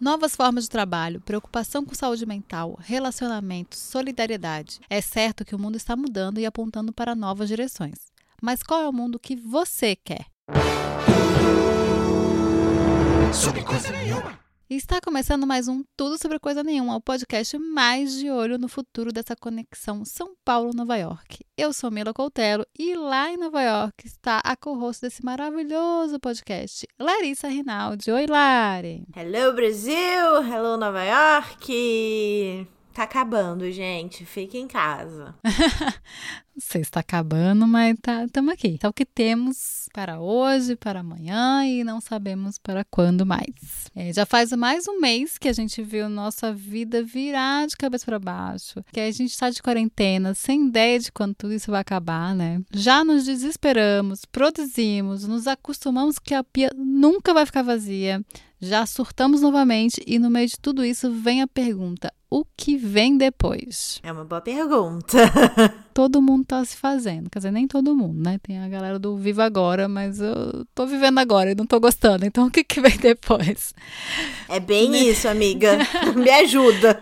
Novas formas de trabalho, preocupação com saúde mental, relacionamentos, solidariedade. É certo que o mundo está mudando e apontando para novas direções. Mas qual é o mundo que você quer? Sobre coisa nenhuma. Está começando mais um Tudo Sobre Coisa Nenhuma, o podcast mais de olho no futuro dessa conexão São Paulo-Nova York. Eu sou Mila Coutelo e lá em Nova York está a co-host desse maravilhoso podcast, Larissa Rinaldi. Oi, Lari! Hello, Brasil! Hello, Nova York! Tá acabando, gente. Fique em casa. Não sei se tá acabando, mas tá, estamos aqui. É o que temos para hoje, para amanhã e não sabemos para quando mais. É, já faz mais um mês que a gente viu nossa vida virar de cabeça para baixo. Que a gente está de quarentena, sem ideia de quando tudo isso vai acabar, né? Já nos desesperamos, produzimos, nos acostumamos que a pia nunca vai ficar vazia. Já surtamos novamente e no meio de tudo isso vem a pergunta: o que vem depois? É uma boa pergunta. todo mundo tá se fazendo. Quer dizer, nem todo mundo, né? Tem a galera do Viva Agora, mas eu tô vivendo agora e não tô gostando. Então o que, que vem depois? É bem né? isso, amiga. Me ajuda.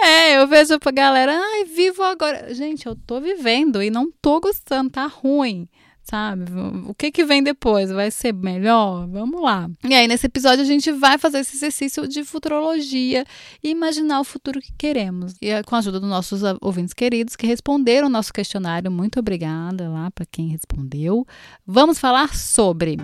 É, eu vejo pra galera, ai, vivo agora. Gente, eu tô vivendo e não tô gostando, tá ruim sabe? O que que vem depois? Vai ser melhor? Vamos lá. E aí, nesse episódio, a gente vai fazer esse exercício de futurologia e imaginar o futuro que queremos. E é com a ajuda dos nossos ouvintes queridos que responderam o nosso questionário, muito obrigada lá para quem respondeu. Vamos falar sobre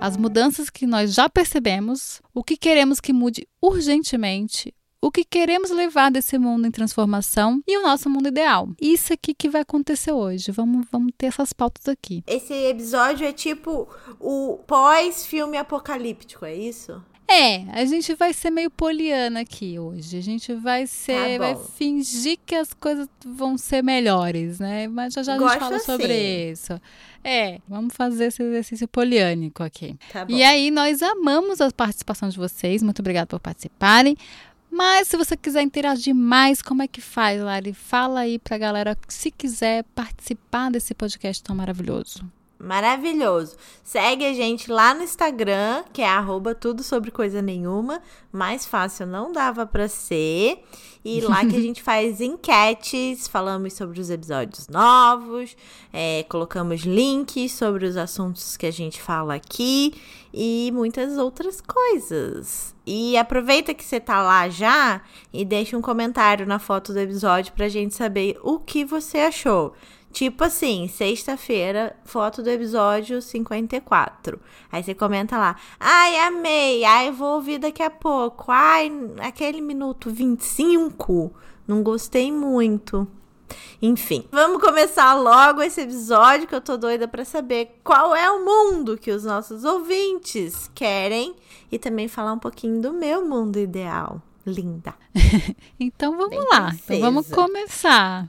as mudanças que nós já percebemos, o que queremos que mude urgentemente, o que queremos levar desse mundo em transformação e o nosso mundo ideal. Isso aqui que vai acontecer hoje. Vamos, vamos ter essas pautas aqui. Esse episódio é tipo o pós-filme apocalíptico, é isso? É, a gente vai ser meio poliana aqui hoje. A gente vai ser, tá vai fingir que as coisas vão ser melhores, né? Mas já já a gente Gosto fala assim. sobre isso. É, vamos fazer esse exercício poliânico aqui. Tá e aí, nós amamos a participação de vocês. Muito obrigada por participarem. Mas se você quiser interagir mais, como é que faz, Lari? Fala aí pra galera se quiser participar desse podcast tão maravilhoso. Maravilhoso. Segue a gente lá no Instagram, que é arroba tudo sobre coisa nenhuma. Mais fácil não dava para ser. E lá que a gente faz enquetes, falamos sobre os episódios novos, é, colocamos links sobre os assuntos que a gente fala aqui e muitas outras coisas. E aproveita que você tá lá já e deixa um comentário na foto do episódio pra gente saber o que você achou. Tipo assim, sexta-feira, foto do episódio 54. Aí você comenta lá: ai, amei, ai, vou ouvir daqui a pouco, ai, aquele minuto 25, não gostei muito. Enfim, vamos começar logo esse episódio que eu tô doida para saber qual é o mundo que os nossos ouvintes querem e também falar um pouquinho do meu mundo ideal. Linda. então vamos Bem lá, então vamos começar.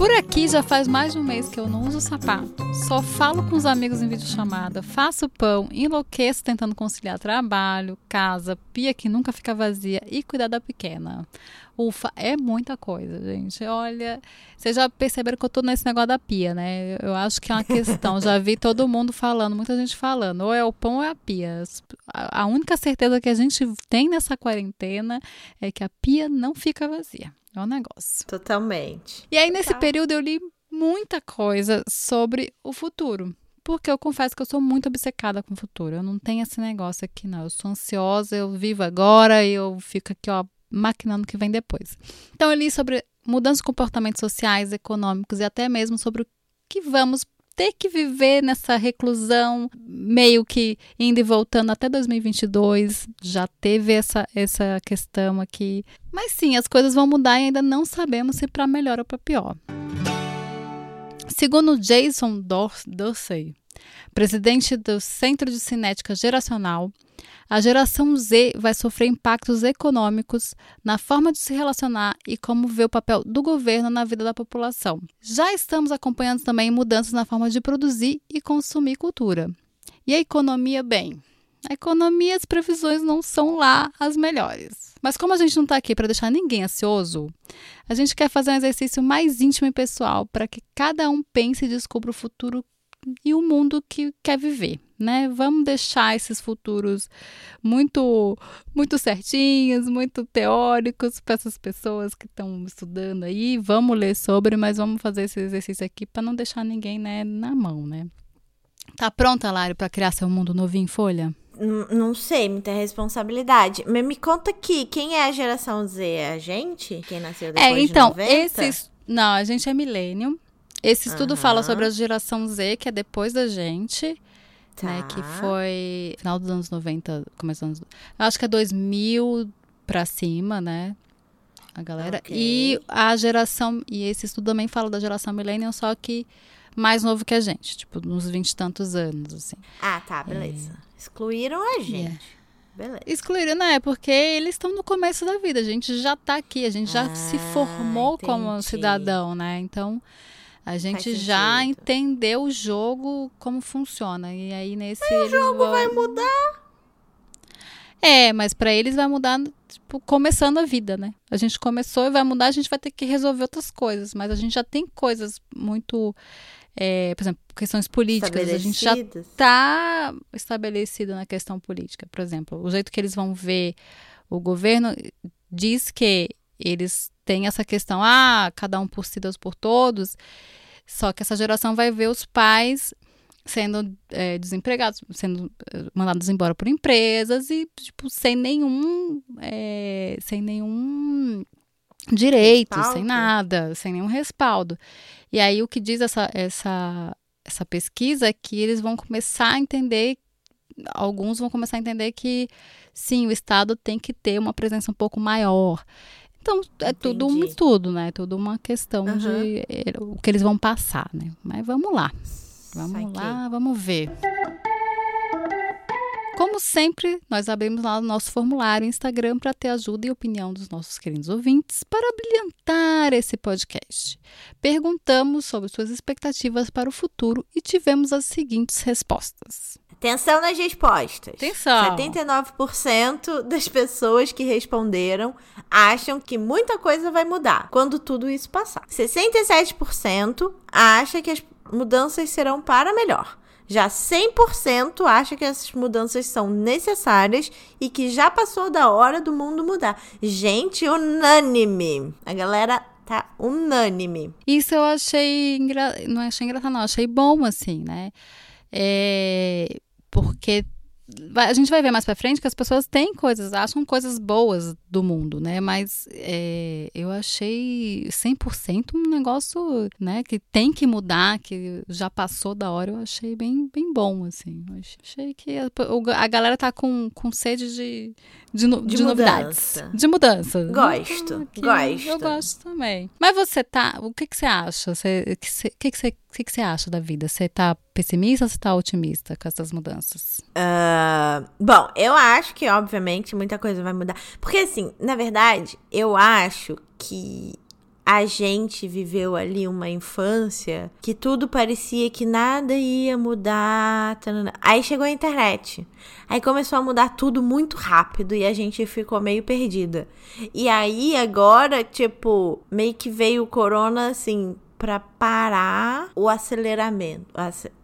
Por aqui já faz mais de um mês que eu não uso sapato. Só falo com os amigos em videochamada, faço pão, enlouqueço tentando conciliar trabalho, casa, pia que nunca fica vazia e cuidar da pequena. Ufa, é muita coisa, gente. Olha, vocês já perceberam que eu tô nesse negócio da pia, né? Eu acho que é uma questão. já vi todo mundo falando, muita gente falando, ou é o pão ou é a pia. A única certeza que a gente tem nessa quarentena é que a pia não fica vazia. É um negócio. Totalmente. E aí, nesse período, eu li muita coisa sobre o futuro. Porque eu confesso que eu sou muito obcecada com o futuro. Eu não tenho esse negócio aqui, não. Eu sou ansiosa, eu vivo agora e eu fico aqui, ó, maquinando o que vem depois. Então, eu li sobre mudanças de comportamentos sociais, econômicos e até mesmo sobre o que vamos ter que viver nessa reclusão, meio que indo e voltando até 2022. Já teve essa, essa questão aqui. Mas sim, as coisas vão mudar e ainda não sabemos se para melhor ou para pior. Segundo Jason Dorsey, presidente do Centro de Cinética Geracional, a geração Z vai sofrer impactos econômicos na forma de se relacionar e como vê o papel do governo na vida da população. Já estamos acompanhando também mudanças na forma de produzir e consumir cultura. E a economia, bem, a economia e as previsões não são lá as melhores. Mas como a gente não está aqui para deixar ninguém ansioso, a gente quer fazer um exercício mais íntimo e pessoal para que cada um pense e descubra o futuro e o mundo que quer viver né? Vamos deixar esses futuros muito muito certinhos, muito teóricos para essas pessoas que estão estudando aí. Vamos ler sobre, mas vamos fazer esse exercício aqui para não deixar ninguém, né, na mão, né? Tá pronta, Lário, para criar seu mundo novinho em folha? não sei, muita responsabilidade. Mas me conta aqui, quem é a geração Z? É a gente? Quem nasceu depois é, então, de 90? esses... Não, a gente é milênio. Esse estudo uhum. fala sobre a geração Z, que é depois da gente. Tá. Né, que foi final dos anos 90, começo dos anos... Acho que é 2000 pra cima, né? A galera. Okay. E a geração... E esse estudo também fala da geração millennial, só que mais novo que a gente. Tipo, uns 20 e tantos anos, assim. Ah, tá, beleza. É... Excluíram a gente. Yeah. Beleza. Excluíram, né? Porque eles estão no começo da vida. A gente já tá aqui, a gente já ah, se formou entendi. como cidadão, né? Então, a gente já entendeu o jogo, como funciona. E aí, nesse. Mas o jogo vão... vai mudar? É, mas para eles vai mudar, tipo, começando a vida, né? A gente começou e vai mudar, a gente vai ter que resolver outras coisas. Mas a gente já tem coisas muito é, por exemplo, questões políticas, a gente já está estabelecido na questão política. Por exemplo, o jeito que eles vão ver o governo diz que eles têm essa questão, ah, cada um por si, Deus por todos. Só que essa geração vai ver os pais sendo é, desempregados, sendo é, mandados embora por empresas e tipo sem nenhum, é, sem nenhum direito, respaldo. sem nada, sem nenhum respaldo. E aí o que diz essa, essa, essa pesquisa é que eles vão começar a entender, alguns vão começar a entender que sim, o Estado tem que ter uma presença um pouco maior. Então, é Entendi. tudo um estudo, né? É tudo uma questão uhum. de é, o que eles vão passar, né? Mas vamos lá. Vamos lá, vamos ver. Como sempre, nós abrimos lá o nosso formulário Instagram para ter ajuda e opinião dos nossos queridos ouvintes para brilhantar esse podcast. Perguntamos sobre suas expectativas para o futuro e tivemos as seguintes respostas. Atenção nas respostas. Atenção. 79% das pessoas que responderam acham que muita coisa vai mudar quando tudo isso passar. 67% acha que as mudanças serão para melhor. Já 100% acha que essas mudanças são necessárias e que já passou da hora do mundo mudar. Gente, unânime. A galera tá unânime. Isso eu achei engra... não achei engraçado, não, achei bom assim, né? É... porque a gente vai ver mais para frente que as pessoas têm coisas, acham coisas boas do mundo, né? Mas é, eu achei 100% um negócio, né, que tem que mudar, que já passou da hora, eu achei bem, bem bom, assim. Eu achei que a, a galera tá com, com sede de, de, no, de, de novidades. De mudança. Gosto, que, gosto. Eu gosto também. Mas você tá, o que que você acha? Você, que, que, que, você, que, que você acha da vida? Você tá pessimista ou você tá otimista com essas mudanças? Uh, bom, eu acho que, obviamente, muita coisa vai mudar. Porque, assim, na verdade, eu acho que a gente viveu ali uma infância que tudo parecia que nada ia mudar. Tanana. Aí chegou a internet. Aí começou a mudar tudo muito rápido e a gente ficou meio perdida. E aí agora, tipo, meio que veio o corona assim para parar o aceleramento.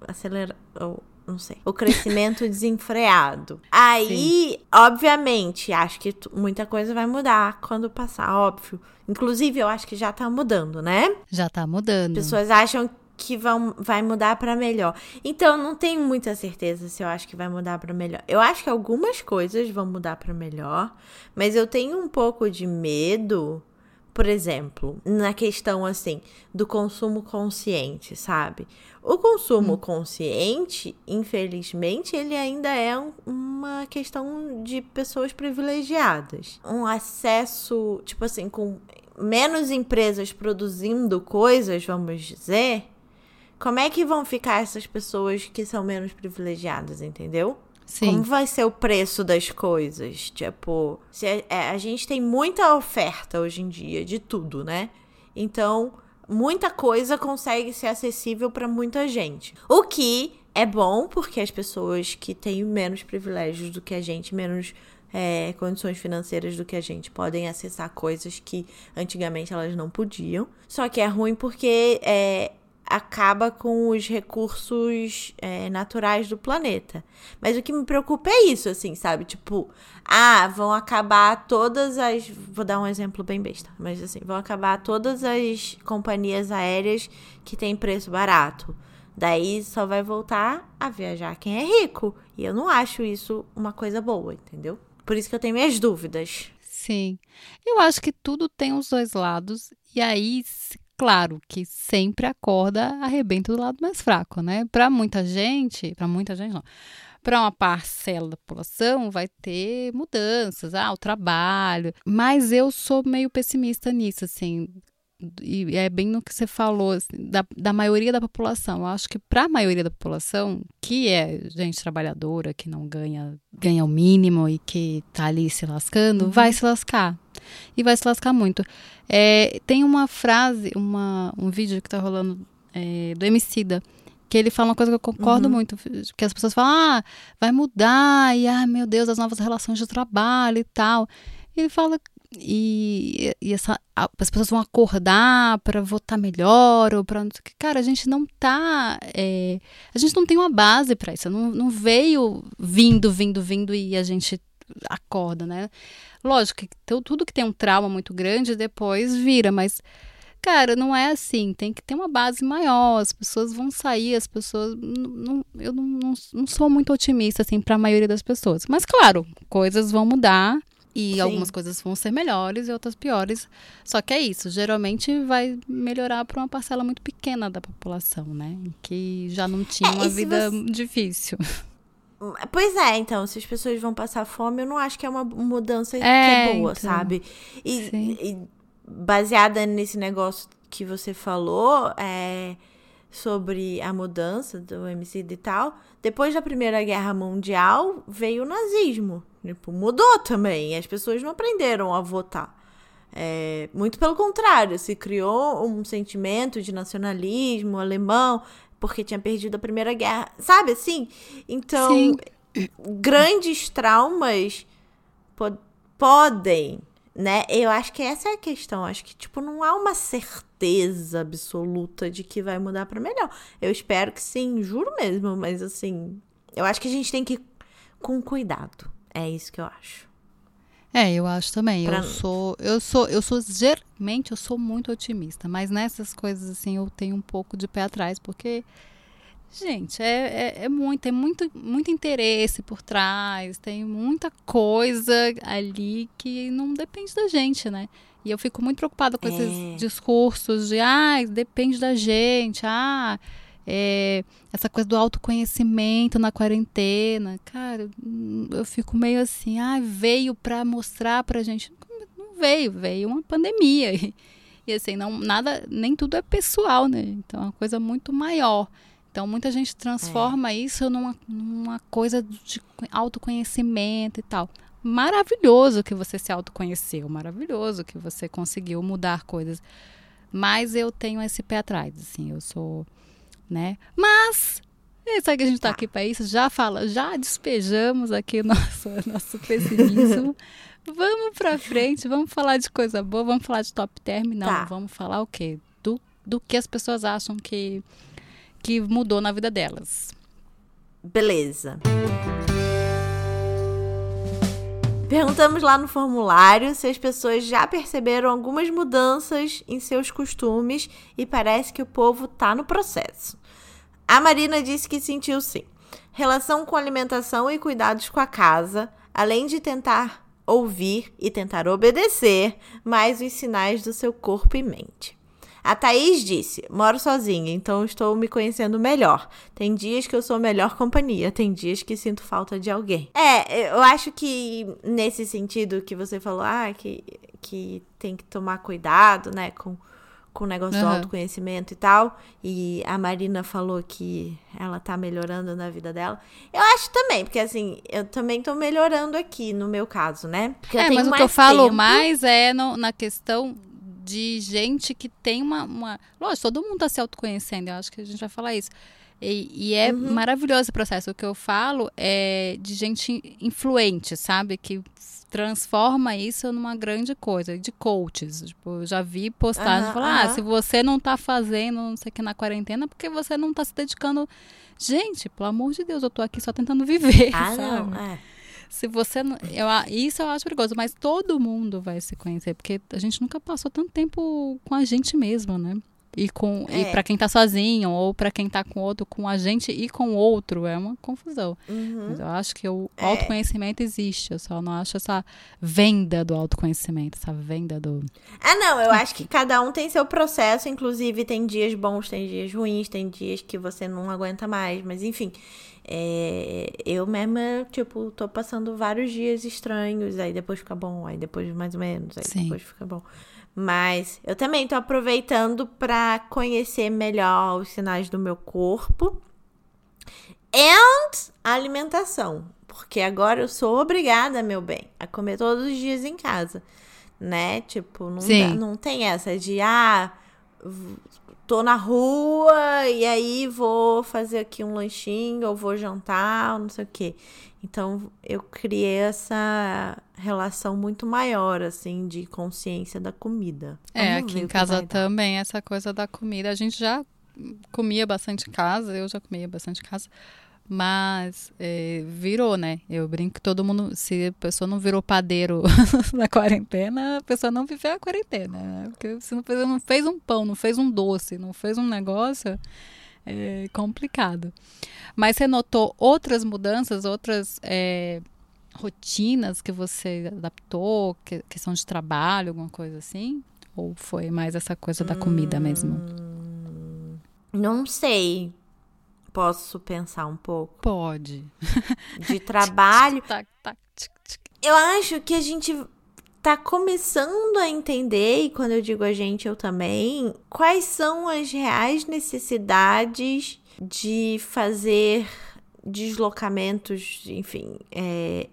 Acelera, não sei, o crescimento desenfreado. Aí, Sim. obviamente, acho que muita coisa vai mudar quando passar, óbvio. Inclusive, eu acho que já tá mudando, né? Já tá mudando. Pessoas acham que vão, vai mudar para melhor. Então, não tenho muita certeza se eu acho que vai mudar para melhor. Eu acho que algumas coisas vão mudar para melhor, mas eu tenho um pouco de medo por exemplo, na questão assim do consumo consciente, sabe? O consumo hum. consciente, infelizmente, ele ainda é um, uma questão de pessoas privilegiadas. Um acesso, tipo assim, com menos empresas produzindo coisas, vamos dizer, como é que vão ficar essas pessoas que são menos privilegiadas, entendeu? Sim. Como vai ser o preço das coisas? Tipo, se a, é, a gente tem muita oferta hoje em dia de tudo, né? Então, muita coisa consegue ser acessível para muita gente. O que é bom porque as pessoas que têm menos privilégios do que a gente, menos é, condições financeiras do que a gente, podem acessar coisas que antigamente elas não podiam. Só que é ruim porque é, acaba com os recursos é, naturais do planeta. Mas o que me preocupa é isso, assim, sabe? Tipo, ah, vão acabar todas as. Vou dar um exemplo bem besta, mas assim, vão acabar todas as companhias aéreas que têm preço barato. Daí só vai voltar a viajar quem é rico. E eu não acho isso uma coisa boa, entendeu? Por isso que eu tenho minhas dúvidas. Sim. Eu acho que tudo tem os dois lados. E aí, claro que sempre a corda arrebenta do lado mais fraco, né? Para muita gente, para muita gente não. Para uma parcela da população vai ter mudanças, ah, o trabalho. Mas eu sou meio pessimista nisso, assim e é bem no que você falou, assim, da, da maioria da população. Eu acho que para a maioria da população, que é gente trabalhadora, que não ganha, ganha o mínimo e que tá ali se lascando, uhum. vai se lascar. E vai se lascar muito. É, tem uma frase, uma, um vídeo que tá rolando é, do Emicida, que ele fala uma coisa que eu concordo uhum. muito, que as pessoas falam, ah, vai mudar, e ah, meu Deus, as novas relações de trabalho e tal. E ele fala, e, e essa, as pessoas vão acordar para votar melhor ou para cara a gente não tá é, a gente não tem uma base para isso não, não veio vindo vindo vindo e a gente acorda né lógico que tudo que tem um trauma muito grande depois vira mas cara não é assim tem que ter uma base maior as pessoas vão sair as pessoas não, eu não, não, não sou muito otimista assim para a maioria das pessoas mas claro coisas vão mudar e Sim. algumas coisas vão ser melhores e outras piores. Só que é isso, geralmente vai melhorar para uma parcela muito pequena da população, né? Que já não tinha é, uma vida você... difícil. Pois é, então, se as pessoas vão passar fome, eu não acho que é uma mudança é, que é boa, então, sabe? E, e, baseada nesse negócio que você falou, é, sobre a mudança do MC e tal, depois da Primeira Guerra Mundial veio o nazismo. Tipo, mudou também. As pessoas não aprenderam a votar. É, muito pelo contrário, se criou um sentimento de nacionalismo alemão porque tinha perdido a Primeira Guerra. Sabe assim? Então, Sim. grandes traumas po podem né? Eu acho que essa é a questão. Acho que, tipo, não há uma certeza absoluta de que vai mudar para melhor. Eu espero que sim, juro mesmo, mas assim, eu acho que a gente tem que ir com cuidado. É isso que eu acho. É, eu acho também. Pra... Eu sou, eu sou, eu sou geralmente eu sou muito otimista, mas nessas coisas assim eu tenho um pouco de pé atrás, porque Gente, é, é, é, muito, tem muito, muito interesse por trás, tem muita coisa ali que não depende da gente, né? E eu fico muito preocupada com é. esses discursos de, ah, depende da gente, ah, é, essa coisa do autoconhecimento na quarentena. Cara, eu fico meio assim, ah, veio para mostrar pra gente. Não veio, veio uma pandemia. E, e assim, não, nada, nem tudo é pessoal, né? Então é uma coisa muito maior. Então, muita gente transforma é. isso numa, numa coisa de autoconhecimento e tal. Maravilhoso que você se autoconheceu, maravilhoso que você conseguiu mudar coisas. Mas eu tenho esse pé atrás, assim, eu sou, né? Mas é, sabe que a gente está aqui para isso? Já fala, já despejamos aqui o nosso, nosso pessimismo. vamos para frente, vamos falar de coisa boa, vamos falar de top term, não, tá. vamos falar o quê? Do, do que as pessoas acham que que mudou na vida delas. Beleza. Perguntamos lá no formulário se as pessoas já perceberam algumas mudanças em seus costumes e parece que o povo tá no processo. A Marina disse que sentiu sim. Relação com alimentação e cuidados com a casa, além de tentar ouvir e tentar obedecer mais os sinais do seu corpo e mente. A Thaís disse: Moro sozinha, então estou me conhecendo melhor. Tem dias que eu sou melhor companhia, tem dias que sinto falta de alguém. É, eu acho que nesse sentido que você falou, ah, que, que tem que tomar cuidado, né, com, com o negócio uhum. do autoconhecimento e tal. E a Marina falou que ela tá melhorando na vida dela. Eu acho também, porque assim, eu também tô melhorando aqui, no meu caso, né? Porque é, mas o que eu falo tempo. mais é no, na questão de gente que tem uma, uma. Lógico, todo mundo está se autoconhecendo, eu acho que a gente vai falar isso. E, e é Uhum. maravilhoso o processo. O que eu falo é de gente influente, sabe? Que transforma isso numa grande coisa, de coaches. Tipo, eu já vi postagens Aham, falar, ah, aham. se você não tá fazendo não sei o que na quarentena, é porque você não tá se dedicando. Gente, pelo amor de Deus, eu tô aqui só tentando viver, Ah, sabe? não. É. Se você não. Eu, isso eu acho perigoso, mas todo mundo vai se conhecer, porque a gente nunca passou tanto tempo com a gente mesmo, né? E, com, e É. para quem tá sozinho, ou pra quem tá com outro, com a gente e com o outro, é uma confusão. Uhum. Mas eu acho que o É. autoconhecimento existe, eu só não acho essa venda do autoconhecimento, essa venda do. Ah, não, eu acho que cada um tem seu processo, inclusive tem dias bons, tem dias ruins, tem dias que você não aguenta mais, mas enfim. É, eu mesma, tipo, tô passando vários dias estranhos, aí depois fica bom, aí depois mais ou menos, aí Sim. depois fica bom. Mas eu também tô aproveitando pra conhecer melhor os sinais do meu corpo and a alimentação. Porque agora eu sou obrigada, meu bem, a comer todos os dias em casa. Né? Tipo, não, dá- não tem essa de, ah, tô na rua e aí vou fazer aqui um lanchinho ou vou jantar, ou não sei o quê. Então, eu criei essa relação muito maior, assim, de consciência da comida. É, Vamos aqui ver em casa também, essa coisa da comida. A gente já comia bastante em casa, eu já comia bastante em casa, mas é, virou, né? Eu brinco que todo mundo, se a pessoa não virou padeiro na quarentena, a pessoa não viveu a quarentena, né? Porque se não fez, não fez um pão, não fez um doce, não fez um negócio, é complicado. Mas você notou outras mudanças, outras é, rotinas que você adaptou, que, questão de trabalho, alguma coisa assim? Ou foi mais essa coisa da comida mesmo? Não sei. Posso pensar um pouco. Pode. De trabalho. Eu acho que a gente tá começando a entender, e quando eu digo a gente, eu também, quais são as reais necessidades de fazer deslocamentos, enfim, é,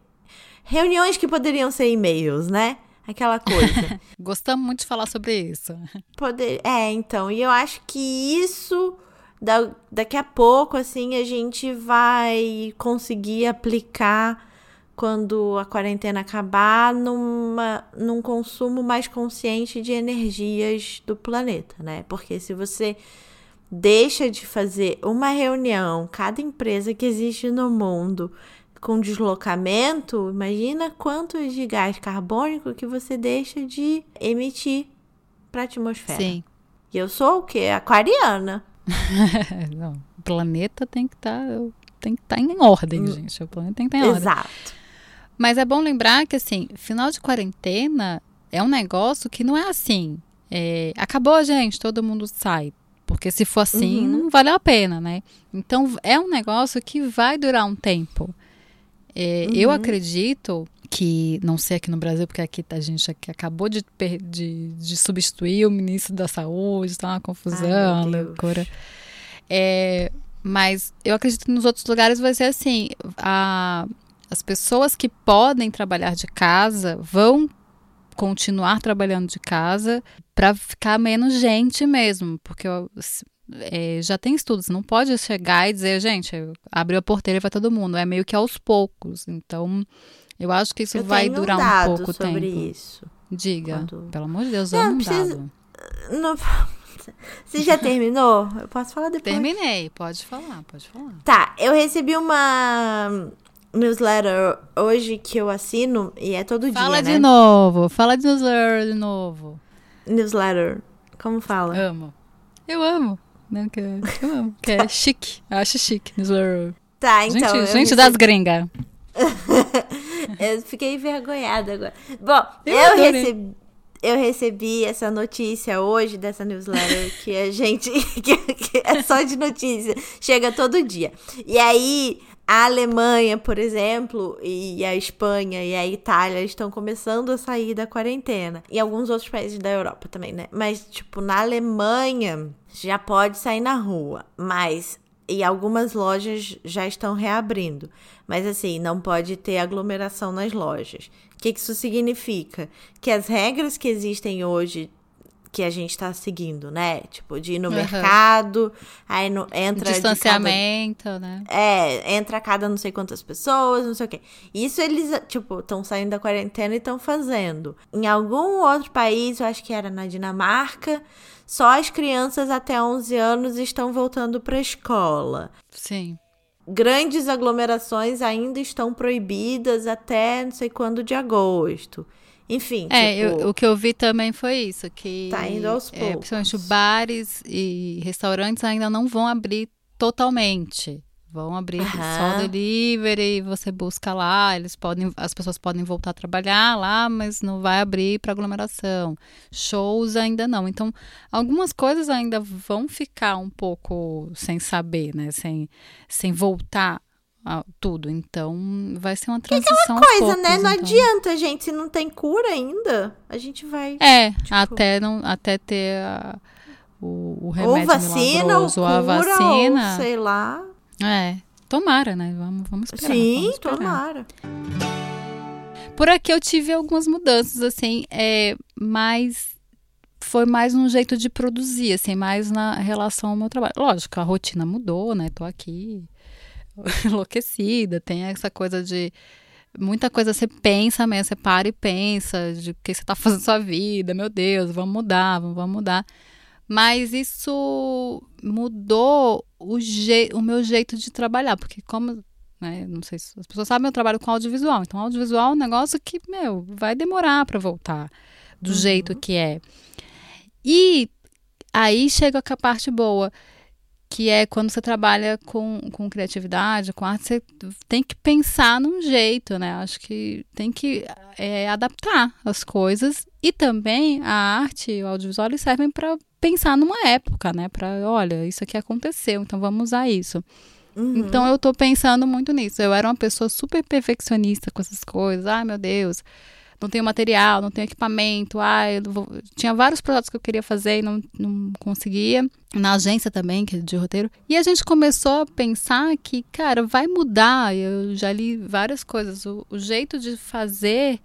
reuniões que poderiam ser e-mails, né? Aquela coisa. Gostamos muito de falar sobre isso. Poder... É, então, e eu acho que isso da- daqui a pouco, assim, a gente vai conseguir aplicar quando a quarentena acabar numa, num consumo mais consciente de energias do planeta, né? Porque se você deixa de fazer uma reunião, cada empresa que existe no mundo com deslocamento, imagina quantos de gás carbônico que você deixa de emitir para a atmosfera. Sim. E eu sou o quê? Aquariana. Não, o planeta tem que estar tem que estar em ordem, gente. O planeta tem que estar em ordem. Exato. Mas é bom lembrar que, assim, final de quarentena é um negócio que não é assim. é, acabou, gente, todo mundo sai. Porque se for assim, Uhum. não valeu a pena, né? Então, é um negócio que vai durar um tempo. É, Eu Uhum. acredito que, não sei aqui no Brasil, porque aqui a gente aqui acabou de, de, de substituir o ministro da Saúde, tá uma confusão, Ai, loucura. É, mas eu acredito que nos outros lugares vai ser assim. A, as pessoas que podem trabalhar de casa vão continuar trabalhando de casa para ficar menos gente mesmo, porque é, já tem estudos, não pode chegar e dizer, gente, abriu a porteira e vai todo mundo, é meio que aos poucos. Então, eu acho que isso eu vai durar um um pouco sobre tempo. isso. Diga, Quando- pelo amor de Deus, Não, amo um precisa- dado. Não- Você já terminou? Eu posso falar depois? Terminei, pode falar, pode falar. Tá, eu recebi uma newsletter hoje que eu assino e é todo Fala dia, de né? novo, fala de newsletter de novo. Newsletter. Como fala? Amo. Eu amo. Né, que, eu amo. Que é chique. Eu acho chique. Newsletter. Tá, então. gente, eu gente recebi- das gringas. Eu fiquei envergonhada agora. Bom, Eu eu, recebi, eu recebi essa notícia hoje dessa newsletter que a gente. que, que é só de notícia. Chega todo dia. E aí, a Alemanha, por exemplo, e a Espanha e a Itália estão começando a sair da quarentena. E alguns outros países da Europa também, né? Mas, tipo, na Alemanha já pode sair na rua. Mas e algumas lojas já estão reabrindo. Mas assim, não pode ter aglomeração nas lojas. O que isso significa? Que as regras que existem hoje, que a gente tá seguindo, né? Tipo, de ir no uhum. mercado, aí no, entra. Distanciamento, cada, né? É, entra cada não sei quantas pessoas, não sei o quê. Isso eles, tipo, estão saindo da quarentena e estão fazendo. Em algum outro país, eu acho que era na Dinamarca, só as crianças até 11 anos estão voltando pra escola. Sim. Grandes aglomerações ainda estão proibidas até não sei quando de agosto. Enfim. É, tipo, eu, o que eu vi também foi isso, que tá indo aos é, poucos. principalmente bares e restaurantes ainda não vão abrir totalmente. Vão abrir uhum. só delivery, você busca lá, eles podem, as pessoas podem voltar a trabalhar lá, mas não vai abrir para aglomeração. Shows ainda não. Então, algumas coisas ainda vão ficar um pouco sem saber, né? Sem, sem voltar tudo. Então, vai ser uma transição. Que coisa, poucos, né? Não então. adianta, gente. Se não tem cura ainda, a gente vai. É, tipo... até, não, até ter a, o, o remédio ou vacina, ou, cura, a vacina. Ou sei lá. É, tomara, né? Vamos, vamos esperar. Sim, vamos esperar. tomara. Por aqui eu tive algumas mudanças, assim, é, mas foi mais um jeito de produzir, assim, mais na relação ao meu trabalho. Lógico, a rotina mudou, né? Tô aqui enlouquecida, tem essa coisa de muita coisa você pensa mesmo, você para e pensa de o que você está fazendo na sua vida, meu Deus, vamos mudar, vamos, mudar. Mas isso mudou o, je o meu jeito de trabalhar, porque como, né, não sei se as pessoas sabem, eu trabalho com audiovisual, então audiovisual é um negócio que, meu, vai demorar para voltar do uhum. jeito que é. E aí chega a parte boa que é quando você trabalha com, com criatividade, com arte, você tem que pensar num jeito, né? Acho que tem que é, adaptar as coisas e também a arte e o audiovisual eles servem para pensar numa época, né? Para, olha, isso aqui aconteceu, então vamos usar isso. Uhum. Então eu estou pensando muito nisso. Eu era uma pessoa super perfeccionista com essas coisas. Ai, meu Deus não tenho material, não tenho equipamento. Vou... tinha vários projetos que eu queria fazer e não, não conseguia. Na agência também, que é de roteiro. E a gente começou a pensar que, cara, vai mudar. Eu já li várias coisas. O, o jeito de fazer,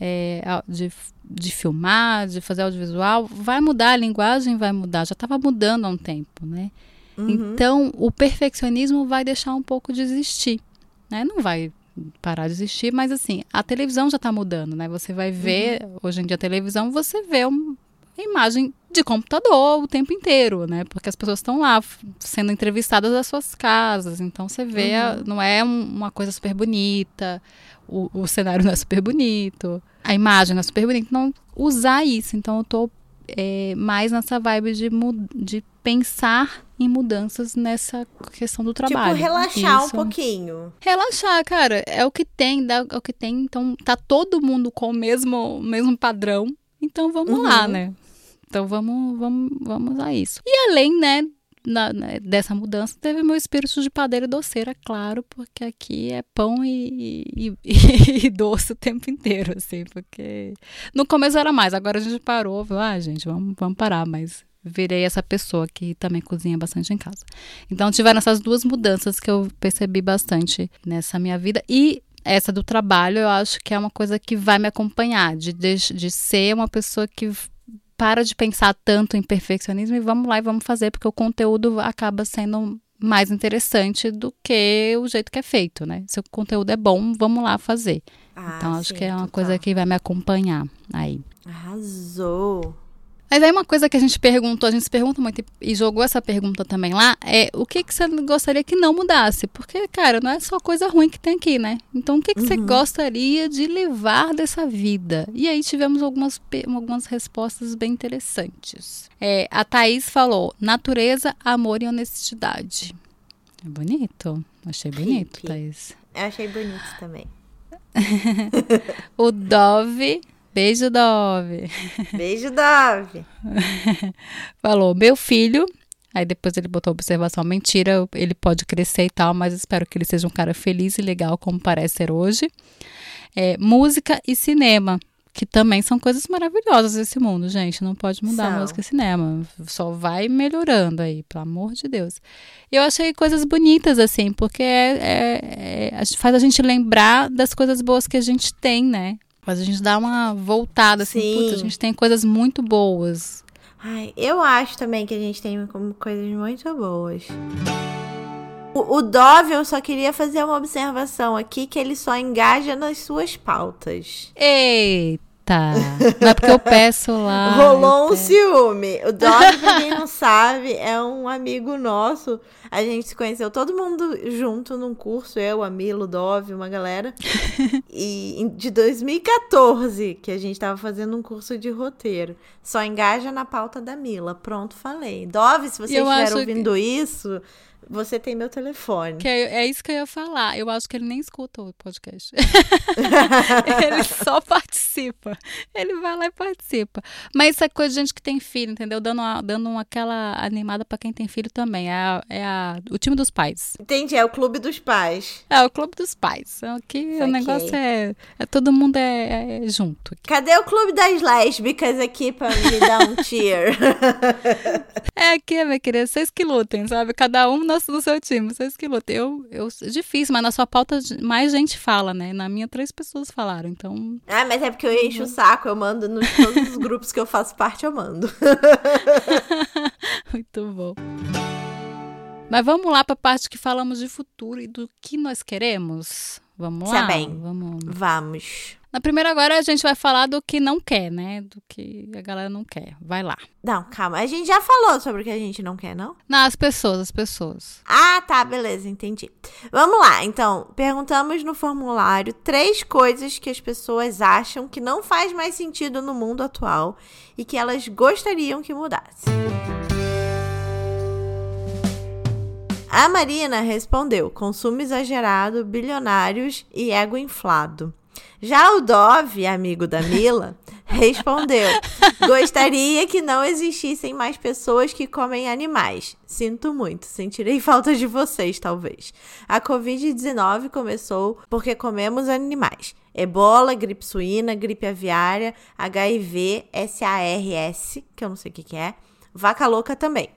é, de, de filmar, de fazer audiovisual, vai mudar. A linguagem vai mudar. Já estava mudando há um tempo, né? Uhum. Então, o perfeccionismo vai deixar um pouco de existir. Né? Não vai parar de existir, mas assim, a televisão já está mudando, né? Você vai ver, uhum. hoje em dia a televisão, você vê uma imagem de computador o tempo inteiro, né? Porque as pessoas estão lá sendo entrevistadas das suas casas, então você vê, uhum. não é uma coisa super bonita, o, o, cenário não é super bonito, a imagem não é super bonita, não usar isso, então eu tô é, mais nessa vibe de, de pensar em mudanças nessa questão do tipo, trabalho. Tipo, relaxar Isso. um pouquinho. Relaxar, cara, é o que tem, é o que tem. Então, tá todo mundo com o mesmo, mesmo padrão. Então, vamos uhum. lá, né? Então, vamos, vamos, vamos a isso. E além, né, na, na, dessa mudança, teve meu espírito de padeira e doceira, claro, porque aqui é pão e, e, e, doce o tempo inteiro, assim, porque no começo era mais, agora a gente parou, viu? Ah, gente, vamos, vamos parar, mas virei essa pessoa que também cozinha bastante em casa. Então tiveram essas duas mudanças que eu percebi bastante nessa minha vida e essa do trabalho eu acho que é uma coisa que vai me acompanhar, de, de, de ser uma pessoa que para de pensar tanto em perfeccionismo e vamos lá e vamos fazer, porque o conteúdo acaba sendo mais interessante do que o jeito que é feito, né? Se o conteúdo é bom, vamos lá fazer. Ah, então acho sim, que é uma total. coisa que vai me acompanhar aí. Arrasou. Mas aí uma coisa que a gente perguntou, a gente se pergunta muito e jogou essa pergunta também lá, é o que, que você gostaria que não mudasse? Porque, cara, não é só coisa ruim que tem aqui, né? Então, o que, que uhum. você gostaria de levar dessa vida? E aí tivemos algumas, algumas respostas bem interessantes. É, a Thaís falou, natureza, amor e honestidade. É bonito. Achei bonito, Hippie. Thaís. Eu achei bonito também. o Dove Beijo, Dove. Beijo, Dove. Falou, meu filho. Aí depois ele botou observação, mentira, ele pode crescer e tal, mas espero que ele seja um cara feliz e legal como parece ser hoje. É, música e cinema, que também são coisas maravilhosas desse mundo, gente. Não pode mudar são. música e cinema. Só vai melhorando aí, pelo amor de Deus. Eu achei coisas bonitas, assim, porque é, é, é, faz a gente lembrar das coisas boas que a gente tem, né? Faz a gente dar uma voltada, assim, Sim. a gente tem coisas muito boas. Ai, eu acho também que a gente tem coisas muito boas. O, o Dove, eu só queria fazer uma observação aqui, que ele só engaja nas suas pautas. Eita! Não é porque eu peço lá. Rolou um ciúme. O Dove, pra quem não sabe, é um amigo nosso. A gente se conheceu todo mundo junto num curso, eu, a Milo, o Dove, uma galera. E de 2014, que a gente tava fazendo um curso de roteiro. Só engaja na pauta da Mila. Pronto, falei. Dove, se você Eu estiver acho que- ouvindo isso, você tem meu telefone. Que é, é isso que eu ia falar. Eu acho que ele nem escuta o podcast. ele só participa. Ele vai lá e participa. Mas isso é coisa de gente que tem filho, entendeu? Dando, uma- dando uma- aquela animada pra quem tem filho também. É, a- é a- o time dos pais. Entendi, é o clube dos pais. É o clube dos pais. Aqui Saquei. o negócio é, é todo mundo é, é junto. Cadê o clube das lésbicas aqui pra me dar um cheer? É aqui, minha querida, vocês que lutem, sabe? Cada um no, no seu time, vocês que lutem. Eu, eu, difícil, mas na sua pauta mais gente fala, né? Na minha, três pessoas falaram, então Ah, mas é porque eu encho o saco, eu mando nos todos os grupos que eu faço parte, eu mando. Muito bom. Mas vamos lá para a parte que falamos de futuro e do que nós queremos. Vamos Tá lá? bem. Vamos. Vamos. Na primeira agora a gente vai falar do que não quer, né? Do que a galera não quer. Vai lá. Não, calma. A gente já falou sobre o que a gente não quer, não? Não, as pessoas, as pessoas. Ah, tá, beleza, entendi. Vamos lá, então. Perguntamos no formulário três coisas que as pessoas acham que não faz mais sentido no mundo atual e que elas gostariam que mudasse. A Marina respondeu: consumo exagerado, bilionários e ego inflado. Já o Dove, amigo da Mila, respondeu: gostaria que não existissem mais pessoas que comem animais. Sinto muito, sentirei falta de vocês, talvez. A Covid-19 começou porque comemos animais. Ebola, gripe suína, gripe aviária, HIV, SARS, que eu não sei o que, que é, vaca louca também.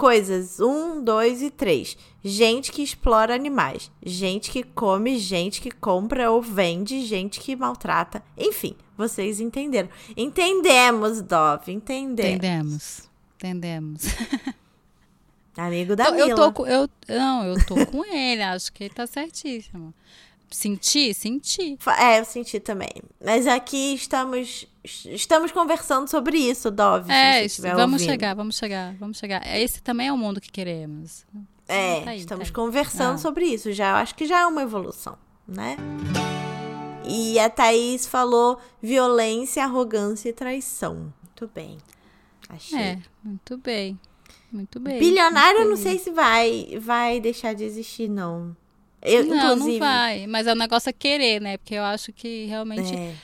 Coisas 1, 2 e 3. Gente que explora animais. Gente que come, gente que compra ou vende, gente que maltrata. Enfim, vocês entenderam. Entendemos, Dove, entendemos. Entendemos. Entendemos. Amigo da eu, Mila. eu tô com. Eu, não, eu tô com ele. Acho que ele tá certíssimo. Senti, senti. É, eu senti também. Mas aqui estamos estamos conversando sobre isso, Dove. É, vamos ouvindo. chegar, vamos chegar, vamos chegar. Esse também é o mundo que queremos. É, Tá aí, estamos tá conversando Ah. sobre isso. Já eu acho que já é uma evolução, né? E a Thaís falou violência, arrogância e traição. Muito bem. Achei. É, muito bem. Muito bem. Bilionário, eu muito não bem. sei se vai, vai deixar de existir, não. Eu, não, inclusive. não vai. Mas é o negócio é querer, né? Porque eu acho que realmente. É.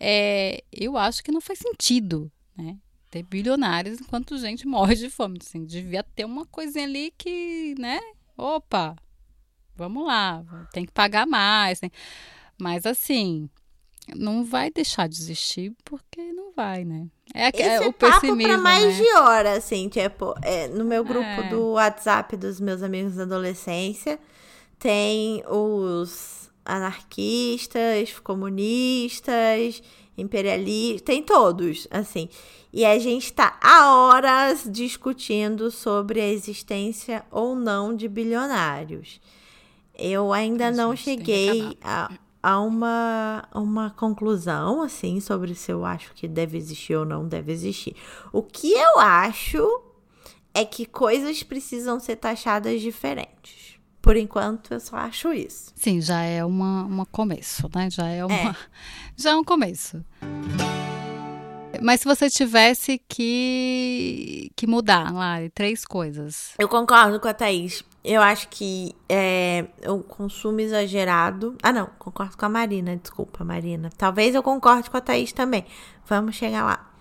É, eu acho que não faz sentido, né? Ter bilionários enquanto gente morre de fome. Assim, devia ter uma coisinha ali que, né? Opa, vamos lá, tem que pagar mais. tem- Mas assim, não vai deixar de existir porque não vai, né? É, que- Esse é é o papo pessimismo, pra mais né? de hora, assim, tipo, é, no meu grupo É. do WhatsApp dos meus amigos da adolescência, tem os anarquistas, comunistas, imperialistas, tem todos, assim. E a gente tá há horas discutindo sobre a existência ou não de bilionários. Eu ainda não cheguei a, a uma, uma conclusão, assim, sobre se eu acho que deve existir ou não deve existir. O que eu acho é que coisas precisam ser taxadas diferentes. Por enquanto, eu só acho isso. Sim, já é uma, uma começo, né? Já é uma, já é um começo. Mas se você tivesse que, que mudar lá, três coisas. Eu concordo com a Thaís. Eu acho que é, o consumo exagerado. Ah, não, concordo com a Marina, desculpa, Marina. Talvez eu concorde com a Thaís também. Vamos chegar lá.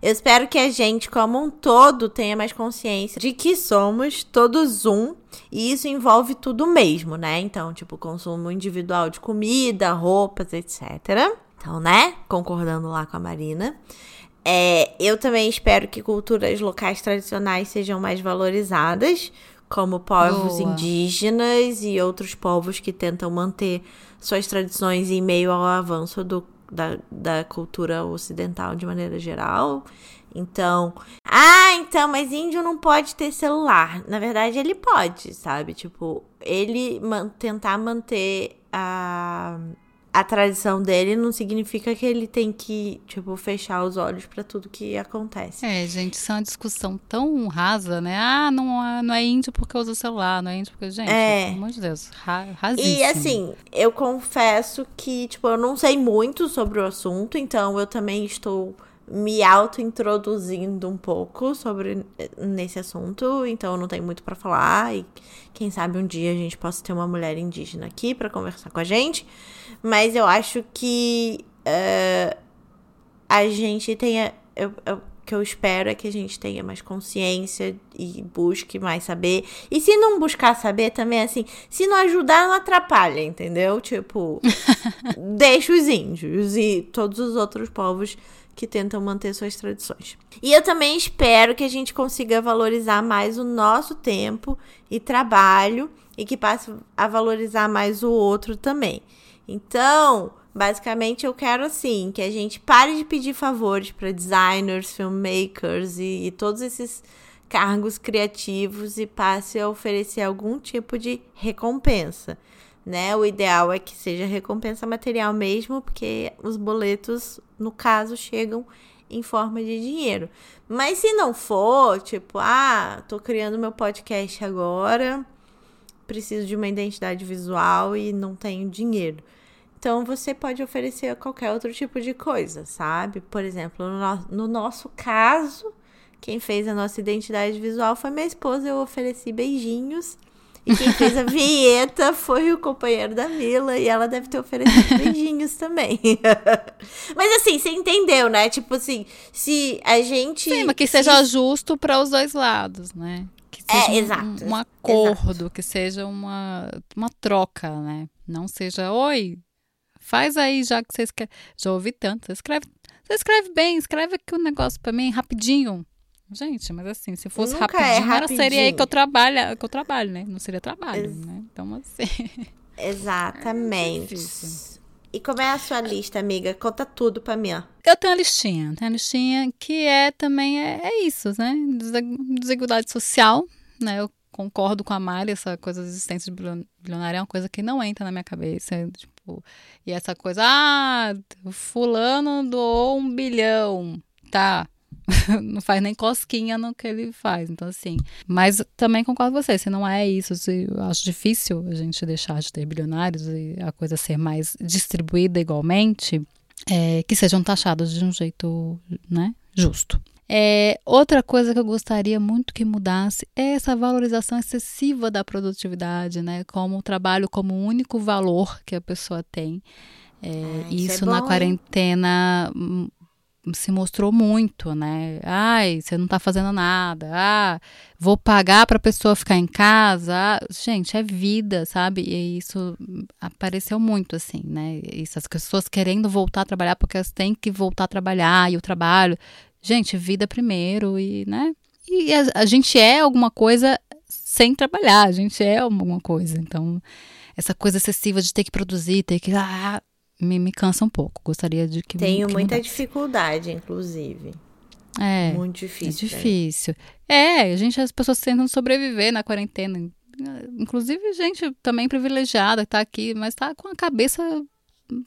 Eu espero que a gente, como um todo, tenha mais consciência de que somos todos um. E isso envolve tudo mesmo, né? Então, tipo, consumo individual de comida, roupas, etc. Então, né? Concordando lá com a Marina. É, eu também espero que culturas locais tradicionais sejam mais valorizadas, como povos Boa. indígenas e outros povos que tentam manter suas tradições em meio ao avanço do da, da cultura ocidental de maneira geral. Então, ah, então, mas índio não pode ter celular. Na verdade, ele pode, sabe? Tipo, ele man tentar manter a a tradição dele não significa que ele tem que, tipo, fechar os olhos para tudo que acontece. É, gente, isso é uma discussão tão rasa, né? Ah, não é, não é índio porque usa celular, não é índio porque. Gente, é. pelo amor de Deus, ra rasíssimo. E assim, eu confesso que, tipo, eu não sei muito sobre o assunto, então eu também estou me auto-introduzindo um pouco sobre nesse assunto, então eu não tenho muito para falar e quem sabe um dia a gente possa ter uma mulher indígena aqui para conversar com a gente. Mas eu acho que uh, a gente tenha. Eu, eu, que eu espero é que a gente tenha mais consciência e busque mais saber. E se não buscar saber também, assim, se não ajudar, não atrapalha, entendeu? Tipo, deixa os índios e todos os outros povos que tentam manter suas tradições. E eu também espero que a gente consiga valorizar mais o nosso tempo e trabalho e que passe a valorizar mais o outro também. Então, basicamente eu quero assim que a gente pare de pedir favores para designers, filmmakers e, e todos esses cargos criativos e passe a oferecer algum tipo de recompensa, né? O ideal é que seja recompensa material mesmo, porque os boletos, no caso, chegam em forma de dinheiro. Mas se não for, tipo, ah, tô criando meu podcast agora, preciso de uma identidade visual e não tenho dinheiro. Então você pode oferecer qualquer outro tipo de coisa, sabe? Por exemplo, no, no, nosso caso, quem fez a nossa identidade visual foi minha esposa, eu ofereci beijinhos. E quem fez a vinheta foi o companheiro da Mila, e ela deve ter oferecido beijinhos também. mas assim, você entendeu, né? Tipo assim, se a gente. Sim, mas que seja justo para os dois lados, né? Que é, seja é, exato. Um, um acordo, exato. que seja uma, uma troca, né? Não seja, oi, Faz aí, já que vocês querem. Já ouvi tanto. Você escreve, você escreve bem, escreve aqui o um negócio pra mim rapidinho. Gente, mas assim, se fosse Nunca rapidinho, é rapidinho. seria aí que eu trabalho, que eu trabalho, né? Não seria trabalho, Ex né? Então, assim. Exatamente. É e como é a sua lista, amiga? Conta tudo pra mim, ó. Eu tenho uma listinha. Tenho uma listinha que é também é, é isso, né? Desigualdade social, né? Eu concordo com a Mari, essa coisa da existência de bilionário é uma coisa que não entra na minha cabeça. Tipo, e essa coisa, ah, fulano doou um bilhão, tá? não faz nem cosquinha no que ele faz. Então, assim. Mas também concordo com você, se não é isso, se eu acho difícil a gente deixar de ter bilionários e a coisa ser mais distribuída igualmente, é, que sejam taxados de um jeito né, justo. É, outra coisa que eu gostaria muito que mudasse é essa valorização excessiva da produtividade, né? Como o trabalho como o único valor que a pessoa tem. É, ah, isso, isso é na quarentena hum, se mostrou muito, né? Ai, você não tá fazendo nada. Ah, vou pagar para a pessoa ficar em casa. Ah, gente, é vida, sabe? E isso apareceu muito assim, né? Isso, as pessoas querendo voltar a trabalhar porque elas têm que voltar a trabalhar e o trabalho gente, vida primeiro e, né? E a, a gente é alguma coisa sem trabalhar, a gente é alguma coisa. Então, essa coisa excessiva de ter que produzir, ter que. Ah, me, me cansa um pouco. Gostaria de que. Tenho que muita mudasse. dificuldade, inclusive. É. Muito difícil. É difícil. É, a gente, as pessoas tentam sobreviver na quarentena. Inclusive, gente também privilegiada que tá aqui, mas tá com a cabeça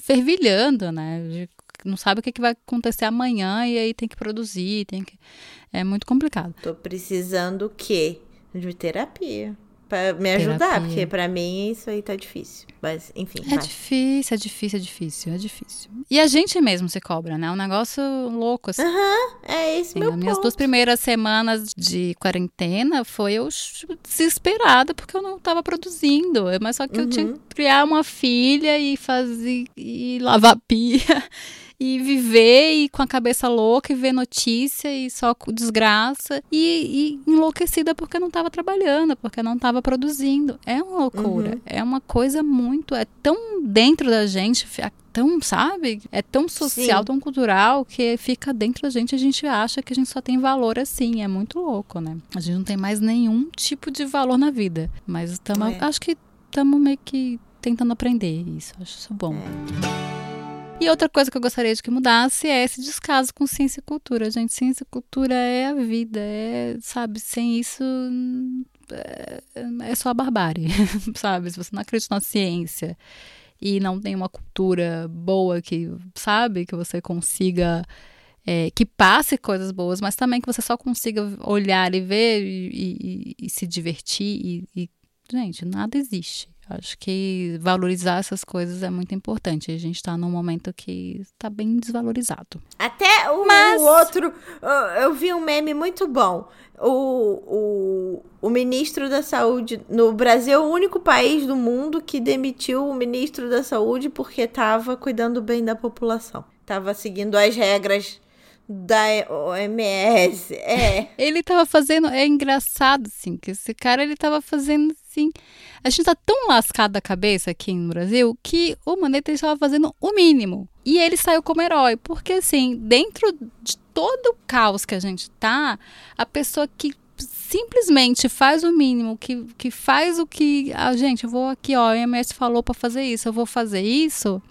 fervilhando, né? De não sabe o que, que vai acontecer amanhã e aí tem que produzir, tem que. É muito complicado. Tô precisando o quê? De terapia. Pra me ajudar, terapia. porque para mim isso aí tá difícil. Mas, enfim. É vai. difícil, é difícil, é difícil, é difícil. E a gente mesmo se cobra, né? É um negócio louco, assim. Aham, uhum, é isso, meu As minhas ponto. duas primeiras semanas de quarentena foi eu desesperada porque eu não tava produzindo. Mas só que uhum. eu tinha uhum. que criar uma filha e fazer. e lavar pia e viver e com a cabeça louca e ver notícia e só desgraça e, e enlouquecida porque não estava trabalhando, porque não estava produzindo. É uma loucura. Uhum. É uma coisa muito. É tão dentro da gente, é tão, sabe? É tão social, Sim. tão cultural que fica dentro da gente. A gente acha que a gente só tem valor assim. É muito louco, né? A gente não tem mais nenhum tipo de valor na vida. Mas tamo, é. acho que estamos meio que tentando aprender isso. Acho isso bom. É. E outra coisa que eu gostaria de que mudasse é esse descaso com ciência e cultura. Gente, ciência e cultura é a vida, é, sabe, sem isso é, é só a barbárie, sabe? Se você não acredita na ciência e não tem uma cultura boa que, sabe, que você consiga é, que passe coisas boas, mas também que você só consiga olhar e ver e, e, e se divertir e, e, gente, nada existe. Acho que valorizar essas coisas é muito importante. A gente está num momento que está bem desvalorizado. Até o, Mas... o outro. Eu vi um meme muito bom. O, o, o ministro da Saúde. No Brasil, é o único país do mundo que demitiu o ministro da Saúde porque estava cuidando bem da população. Estava seguindo as regras da OMS. É. ele tava fazendo. É engraçado, assim, que esse cara ele tava fazendo assim. A gente tá tão lascado da cabeça aqui no Brasil que o Maneta estava fazendo o mínimo. E ele saiu como herói. Porque, assim, dentro de todo o caos que a gente tá, a pessoa que simplesmente faz o mínimo, que, que faz o que. a ah, gente, eu vou aqui, ó, a OMS falou para fazer isso, eu vou fazer isso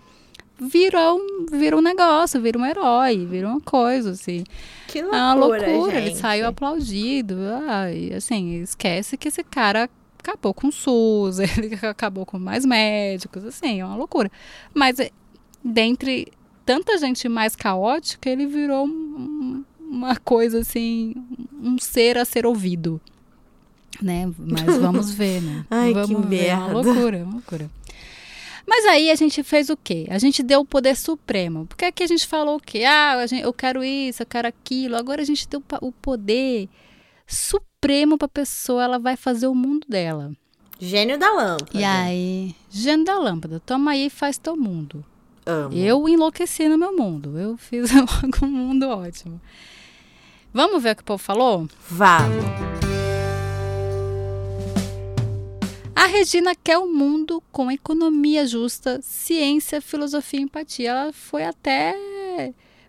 virou um, virou um negócio, virou um herói, virou uma coisa, assim. Que loucura, é uma loucura. Gente. Ele saiu aplaudido. Ai, assim, esquece que esse cara acabou com o SUS, ele acabou com mais médicos, assim, é uma loucura. Mas dentre tanta gente mais caótica, ele virou um, uma coisa assim, um ser a ser ouvido. Né? Mas vamos ver, né? Ai, vamos que ver. merda. É uma loucura, é uma loucura. Mas aí a gente fez o quê? A gente deu o poder supremo. Porque aqui a gente falou o quê? Ah, eu quero isso, eu quero aquilo. Agora a gente deu o poder supremo para a pessoa, ela vai fazer o mundo dela. Gênio da lâmpada. E aí, gênio da lâmpada, toma aí e faz teu mundo. Amo. Eu enlouqueci no meu mundo. Eu fiz logo um mundo ótimo. Vamos ver o que o povo falou? Vamos. A Regina quer um mundo com economia justa, ciência, filosofia e empatia. Ela foi até.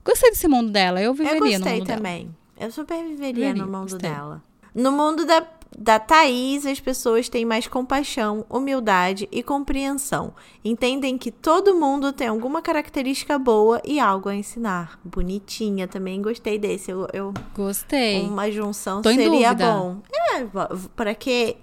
Gostei desse mundo dela. Eu viveria eu no mundo também. Dela. Eu super viveria no mundo gostei. dela. No mundo da, da Thaís, as pessoas têm mais compaixão, humildade e compreensão. Entendem que todo mundo tem alguma característica boa e algo a ensinar. Bonitinha, também gostei desse. Eu, eu Gostei. Uma junção Tô seria bom. É, para que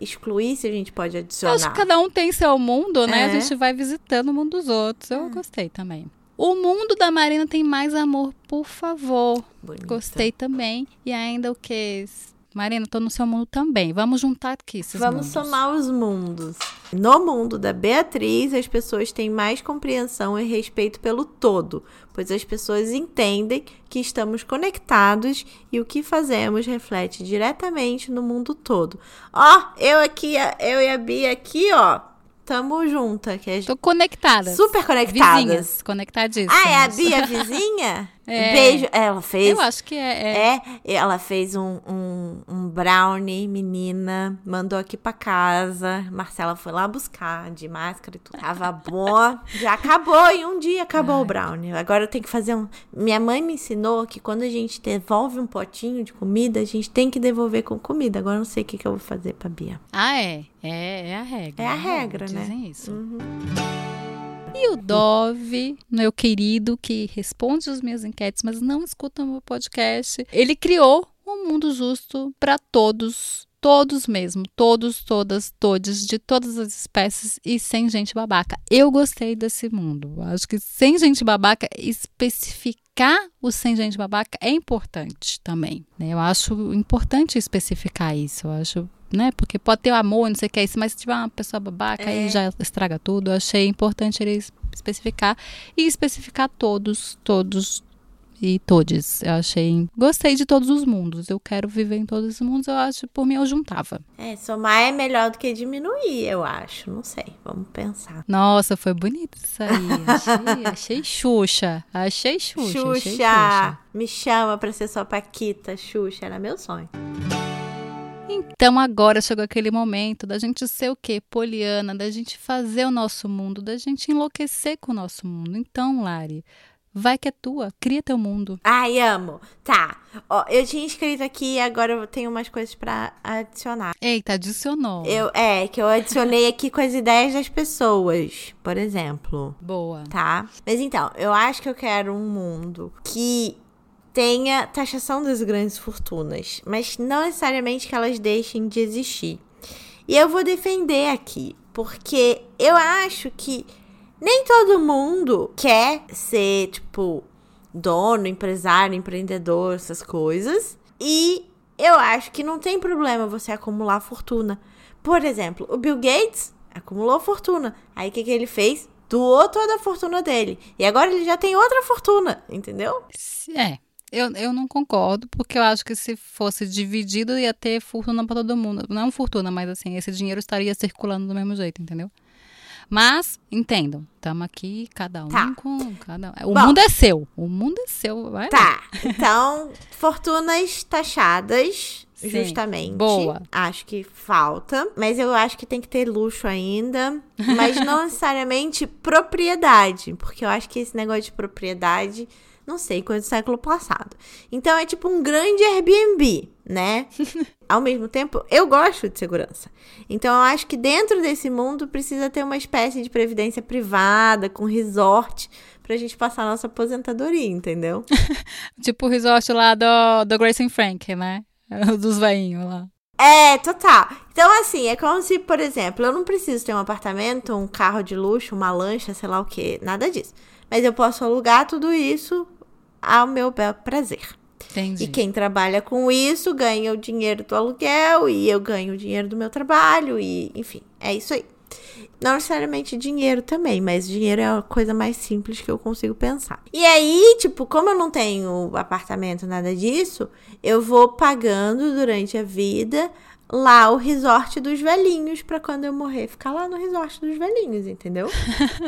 excluir se a gente pode adicionar. acho que cada um tem seu mundo, né? É. A gente vai visitando o mundo dos outros. Eu é. gostei também. O mundo da Marina tem mais amor, por favor. Bonita. Gostei também. E ainda o que? Marina, tô no seu mundo também. Vamos juntar aqui esses Vamos mundos. somar os mundos. No mundo da Beatriz, as pessoas têm mais compreensão e respeito pelo todo, pois as pessoas entendem que estamos conectados e o que fazemos reflete diretamente no mundo todo. Ó, eu aqui, eu e a Bia aqui, ó, tamo junta. Que é Tô conectada. Super conectadas. Vizinhas, conectadíssimas. Ah, é a Bia vizinha? É. Beijo. Ela fez. Eu acho que é. É, é ela fez um, um, um, brownie, menina. Mandou aqui pra casa. Marcela foi lá buscar de máscara e tudo. Tava bom. Já acabou. Em um dia acabou Ai. o brownie. Agora eu tenho que fazer um. Minha mãe me ensinou que quando a gente devolve um potinho de comida, a gente tem que devolver com comida. Agora eu não sei o que, que eu vou fazer pra Bia. Ah, é. É, é a regra. É a regra, né? Dizem isso. Uhum. E o Dove, meu querido, que responde as minhas enquetes, mas não escuta o meu podcast, ele criou um mundo justo para todos todos mesmo, todos, todas, todos, de todas as espécies e sem gente babaca. Eu gostei desse mundo. Acho que sem gente babaca, especificar o sem gente babaca é importante também. Né? Eu acho importante especificar isso. Eu acho né? Porque pode ter o amor, não sei o que é isso, mas se tiver uma pessoa babaca, é. aí já estraga tudo. Eu achei importante ele especificar e especificar todos, todos e todes. Eu achei. Gostei de todos os mundos. Eu quero viver em todos os mundos. Eu acho, por mim, eu juntava. É, somar é melhor do que diminuir, eu acho. Não sei. Vamos pensar. Nossa, foi bonito isso aí. Achei, achei Xuxa. Achei Xuxa. Xuxa. Achei Xuxa. Me chama pra ser sua Paquita, Xuxa. Era meu sonho. Então agora chegou aquele momento da gente ser o quê? Poliana, da gente fazer o nosso mundo, da gente enlouquecer com o nosso mundo. Então, Lari, Vai que é tua. Cria teu mundo. Ai, amo. Tá. Ó, eu tinha escrito aqui, agora eu tenho umas coisas pra adicionar. Eita, adicionou. Eu, é, que eu adicionei aqui com as ideias das pessoas, por exemplo. Boa. Tá? Mas então, eu acho que eu quero um mundo que tenha taxação das grandes fortunas, mas não necessariamente que elas deixem de existir. E eu vou defender aqui, porque eu acho que nem todo mundo quer ser, tipo, dono, empresário, empreendedor, essas coisas. E eu acho que não tem problema você acumular fortuna. Por exemplo, o Bill Gates acumulou fortuna. Aí o que, que ele fez? Doou toda a fortuna dele. E agora ele já tem outra fortuna, entendeu? É. Eu, eu não concordo, porque eu acho que se fosse dividido ia ter fortuna para todo mundo. Não fortuna, mas assim, esse dinheiro estaria circulando do mesmo jeito, entendeu? Mas, entendam, estamos aqui, cada um Tá. com. Cada... O Bom. mundo é seu. O mundo é seu. Vai lá. Tá. Então, fortunas taxadas. Sim. Justamente. Boa. Acho que falta. Mas eu acho que tem que ter luxo ainda. Mas não necessariamente propriedade. Porque eu acho que esse negócio de propriedade, não sei, coisa do século passado. Então é tipo um grande Airbnb, né? Ao mesmo tempo, eu gosto de segurança. Então eu acho que dentro desse mundo precisa ter uma espécie de previdência privada, com resort, pra gente passar a nossa aposentadoria, entendeu? Tipo o resort lá do, do Grace and Frank, né? Dos veinhos lá. É, total. Então, assim, é como se, por exemplo, eu não preciso ter um apartamento, um carro de luxo, uma lancha, sei lá o que, nada disso. Mas eu posso alugar tudo isso ao meu bel prazer. Entendi. E quem trabalha com isso ganha o dinheiro do aluguel e eu ganho o dinheiro do meu trabalho e, enfim, é isso aí. Não necessariamente dinheiro também, mas dinheiro é a coisa mais simples que eu consigo pensar. E aí, tipo, como eu não tenho apartamento, nada disso, eu vou pagando durante a vida lá o resort dos velhinhos pra quando eu morrer ficar lá no resort dos velhinhos, entendeu?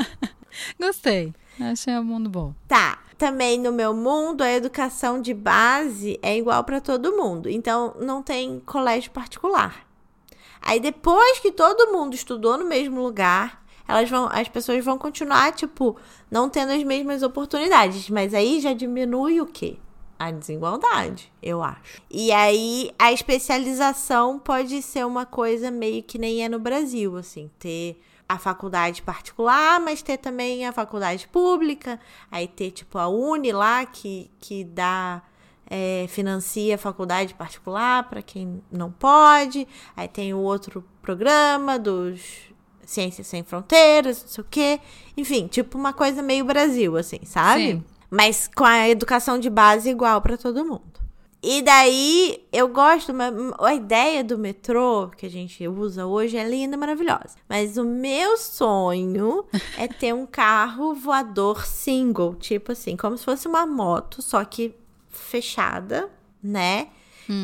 Gostei. Achei o mundo bom. Tá. Também no meu mundo, a educação de base é igual para todo mundo. Então, não tem colégio particular. Aí, depois que todo mundo estudou no mesmo lugar, elas vão, as pessoas vão continuar, tipo, não tendo as mesmas oportunidades. Mas aí já diminui o quê? A desigualdade, eu acho. E aí, a especialização pode ser uma coisa meio que nem é no Brasil, assim, ter a faculdade particular, mas ter também a faculdade pública, aí ter tipo a Uni lá que, que dá é, financia a faculdade particular para quem não pode, aí tem o outro programa dos Ciências Sem Fronteiras, não sei o quê, enfim, tipo uma coisa meio Brasil, assim, sabe? Sim. Mas com a educação de base igual para todo mundo. E daí, eu gosto, a ideia do metrô que a gente usa hoje é linda, maravilhosa. Mas o meu sonho é ter um carro voador single, tipo assim, como se fosse uma moto, só que fechada, né?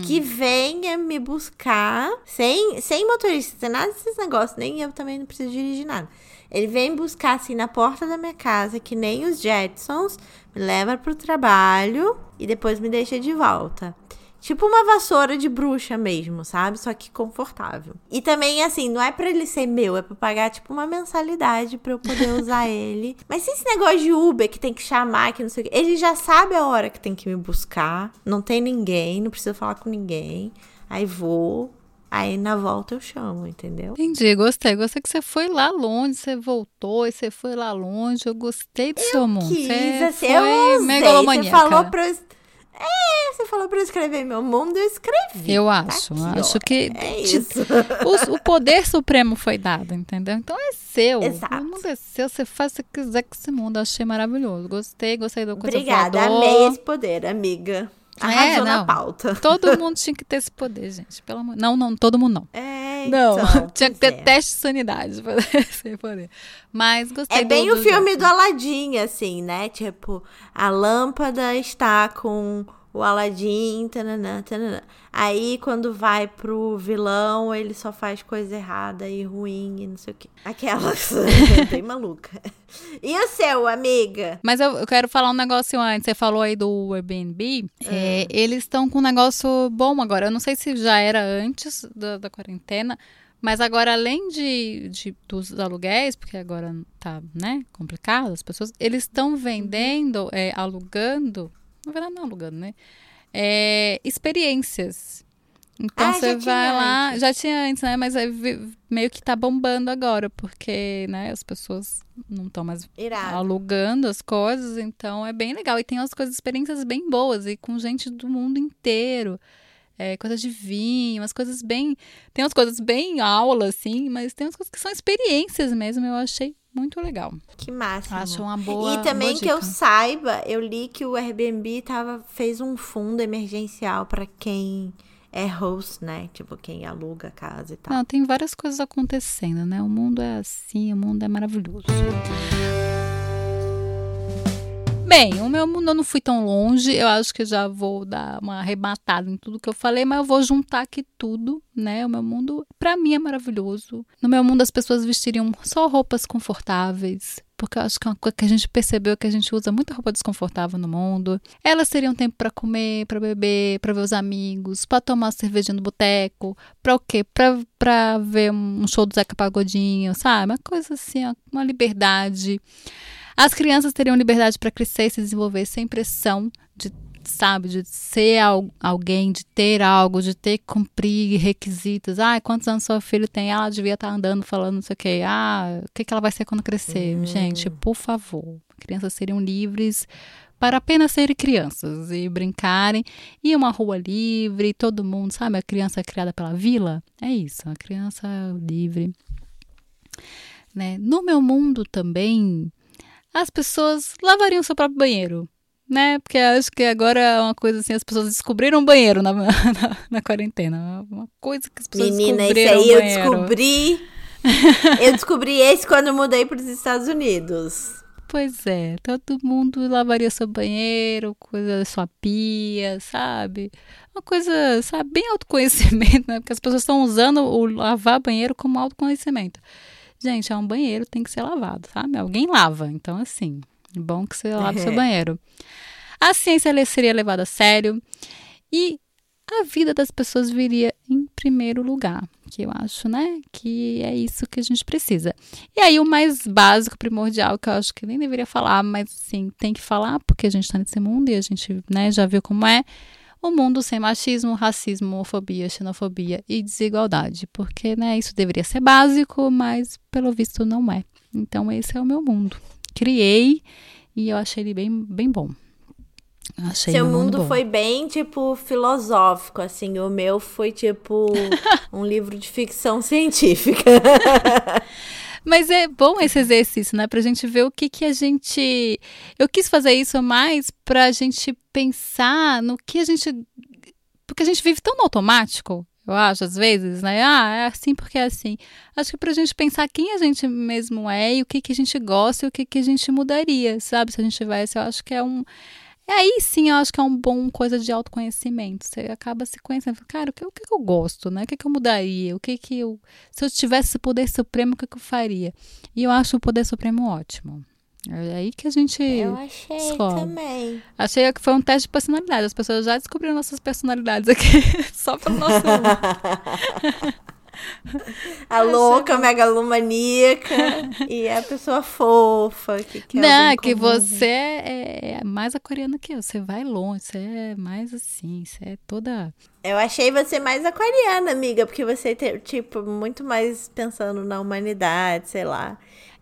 Que venha me buscar sem, sem motorista, sem nada desses negócios, nem eu também não preciso dirigir nada. Ele vem buscar assim na porta da minha casa, que nem os Jetsons, me leva pro trabalho e depois me deixa de volta. Tipo uma vassoura de bruxa mesmo, sabe? Só que confortável. E também, assim, não é pra ele ser meu, é pra pagar, tipo, uma mensalidade pra eu poder usar ele. Mas se esse negócio de Uber que tem que chamar, que não sei o quê, ele já sabe a hora que tem que me buscar. Não tem ninguém, não preciso falar com ninguém. Aí vou, aí na volta eu chamo, entendeu? Entendi, gostei. Gostei que você foi lá longe, você voltou e você foi lá longe. Eu gostei do seu mundo. Quis, Você assim, foi eu usei. Você falou pra eu... É, você falou pra eu escrever meu mundo, eu escrevi. Eu Tá acho. aqui, acho ó. que É te- isso. o, o poder supremo foi dado, entendeu? Então é seu. Exato. O mundo é seu, você faz o que quiser com esse mundo. Achei maravilhoso. Gostei, gostei do coisa Obrigada, voador. amei esse poder, amiga. Arrasou na não. pauta. Todo mundo tinha que ter esse poder, gente. Pelo amor... Não, não, todo mundo não. É, Não, então, tinha que ter é. teste de sanidade pra ter esse poder. Mas gostei É bem do, o filme do... do Aladdin, assim, né? Tipo, a lâmpada está com o Aladdin, tananã, tananã. Aí, quando vai pro vilão, ele só faz coisa errada e ruim e não sei o quê. Aquelas, bem maluca. E o seu, amiga? Mas eu, eu quero falar um negócio antes. Você falou aí do Airbnb. É, Ah. eles estão com um negócio bom agora. Eu não sei se já era antes da, da quarentena, Mas agora, além de, de dos aluguéis, porque agora tá, né, complicado, as pessoas, eles estão vendendo, é, alugando, na verdade não alugando, né? É, experiências. Então Ah, você vai lá, antes. já tinha antes, né? Mas aí meio que tá bombando agora, porque, né, as pessoas não estão mais Irado. alugando as coisas, então é bem legal. E tem umas coisas, experiências bem boas, e com gente do mundo inteiro. É, coisas de vinho, umas coisas bem. Tem umas coisas bem aula, assim, mas tem umas coisas que são experiências mesmo. Eu achei muito legal. Que máximo. Acho uma boa. e também boa que eu saiba, eu li que o Airbnb tava, fez um fundo emergencial pra quem é host, né? Tipo, quem aluga a casa e tal. Não, tem várias coisas acontecendo, né? O mundo é assim, o mundo é maravilhoso. Bem, o meu mundo eu não fui tão longe. Eu acho que já vou dar uma arrebatada em tudo que eu falei, mas eu vou juntar aqui tudo, né? O meu mundo, pra mim, é maravilhoso. No meu mundo, as pessoas vestiriam só roupas confortáveis. Porque eu acho que é uma coisa que a gente percebeu que a gente usa muita roupa desconfortável no mundo. Elas teriam tempo pra comer, pra beber, pra ver os amigos, pra tomar uma cervejinha no boteco, pra o quê? Pra, pra ver um show do Zeca Pagodinho, sabe? Uma coisa assim, uma liberdade. As crianças teriam liberdade para crescer e se desenvolver sem pressão de, sabe, de ser al- alguém, de ter algo, de ter que cumprir requisitos. Ah, quantos anos seu filho tem? Ah, ela devia estar andando, falando não sei o quê. Ah, o que, que ela vai ser quando crescer? Gente, por favor. Crianças seriam livres para apenas serem crianças e brincarem. E uma rua livre, todo mundo, sabe? A criança criada pela vila. É isso, a criança livre. Né? No meu mundo também, as pessoas lavariam seu próprio banheiro. Né? Porque acho que agora é uma coisa assim, as pessoas descobriram o banheiro na, na, na quarentena. Uma coisa que as pessoas Menina, descobriram aí o eu banheiro. descobri. eu descobri esse quando eu mudei para os Estados Unidos. Pois é, todo mundo lavaria seu banheiro, coisa da sua pia, sabe? Uma coisa, sabe, bem autoconhecimento, né? Porque as pessoas estão usando o lavar banheiro como autoconhecimento. Gente, é um banheiro, tem que ser lavado, sabe? Alguém lava, então assim, é bom que você lave seu É. banheiro. A ciência seria levada a sério e a vida das pessoas viria em primeiro lugar, que eu acho, né, que é isso que a gente precisa. E aí o mais básico, primordial, que eu acho que nem deveria falar, mas sim, tem que falar, porque a gente está nesse mundo e a gente, né, já viu como é, o mundo sem machismo, racismo, homofobia, xenofobia e desigualdade, porque, né, isso deveria ser básico, mas pelo visto não é. Então esse é o meu mundo. Criei e eu achei ele bem, bem bom. Achei Seu mundo bom. foi bem, tipo, filosófico, assim. O meu foi, tipo, um livro de ficção científica. Mas é bom esse exercício, né? Pra gente ver o que que a gente. Eu quis fazer isso mais pra gente pensar no que a gente. Porque a gente vive tão no automático, eu acho, às vezes, né? Ah, é assim porque é assim. Acho que pra gente pensar quem a gente mesmo é e o que que a gente gosta e o que que a gente mudaria, sabe? Se a gente tivesse, eu acho que é um. É aí sim, eu acho que é um bom coisa de autoconhecimento. Você acaba se conhecendo. Cara, o que, o que eu gosto, né? O que, que eu mudaria? O que que eu. Se eu tivesse esse poder supremo, o que, que eu faria? E eu acho o poder supremo ótimo. É aí que a gente. Eu achei também. Achei que foi um teste de personalidade. As pessoas já descobriram nossas personalidades aqui, só pelo nosso. A louca, megalomaníaca e a pessoa fofa. Que quer o Não, bem que comum. você é, é mais aquariana que eu. Você vai longe, você é mais assim, você é toda. Eu achei você mais aquariana, amiga, porque você, te- tipo, muito mais pensando na humanidade, sei lá.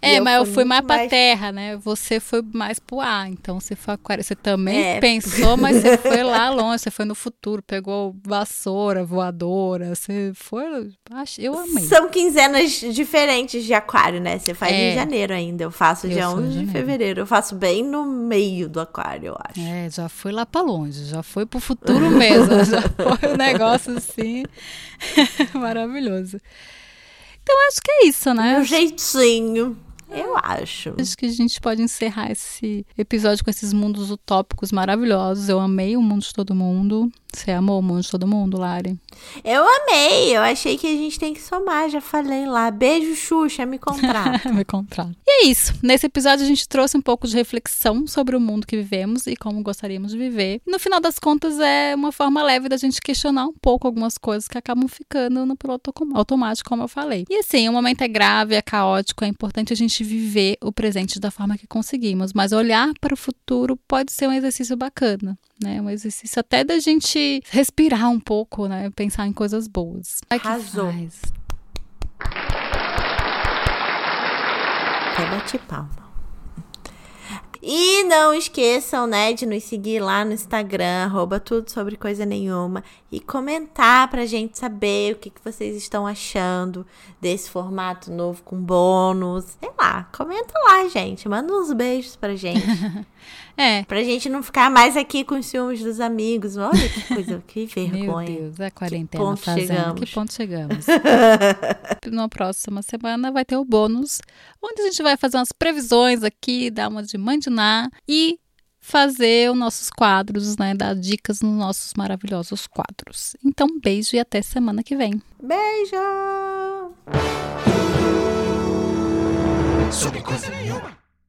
É, mas eu fui mais pra terra, né? Você foi mais pro ar. Então você foi aquário. Você também É. pensou, mas você foi lá longe. Você foi no futuro, pegou vassoura, voadora. Você foi. Eu amei. São quinzenas diferentes de aquário, né? Você faz É. em janeiro ainda. Eu faço Eu dia sou em 11 de janeiro. fevereiro. Eu faço bem no meio do aquário, eu acho. É, já foi lá pra longe, já foi pro futuro mesmo, já foi um negócio assim maravilhoso. Então acho que é isso, né? Meu jeitinho, eu acho. Acho que a gente pode encerrar esse episódio com esses mundos utópicos maravilhosos. Eu amei o mundo de todo mundo. Você amou o mundo de todo mundo, Lari? Eu amei, eu achei que a gente tem que somar, já falei lá. Beijo, Xuxa, me contrata. me contrata. E é isso. Nesse episódio a gente trouxe um pouco de reflexão sobre o mundo que vivemos e como gostaríamos de viver. No final das contas, é uma forma leve da gente questionar um pouco algumas coisas que acabam ficando no piloto automático, como eu falei. E assim, o momento é grave, é caótico, é importante a gente viver o presente da forma que conseguimos, mas olhar para o futuro pode ser um exercício bacana, né? Um exercício até da gente respirar um pouco, né? Pensar em coisas boas. Arrasou. Até bate palma. E não esqueçam, né, de nos seguir lá no Instagram, arroba tudo sobre coisa nenhuma, e comentar pra gente saber o que, que vocês estão achando desse formato novo com bônus. Sei lá, comenta lá, gente. Manda uns beijos pra gente. É. Pra gente não ficar mais aqui com os ciúmes dos amigos. Olha que coisa, que vergonha. Meu Deus, a quarentena que ponto fazendo. Chegamos. Que ponto chegamos. Na próxima semana vai ter o bônus, onde a gente vai fazer umas previsões aqui, dar uma de mandinar e fazer os nossos quadros, né? Dar dicas nos nossos maravilhosos quadros. Então, beijo e até semana que vem. Beijo! Sobre coisa nenhuma.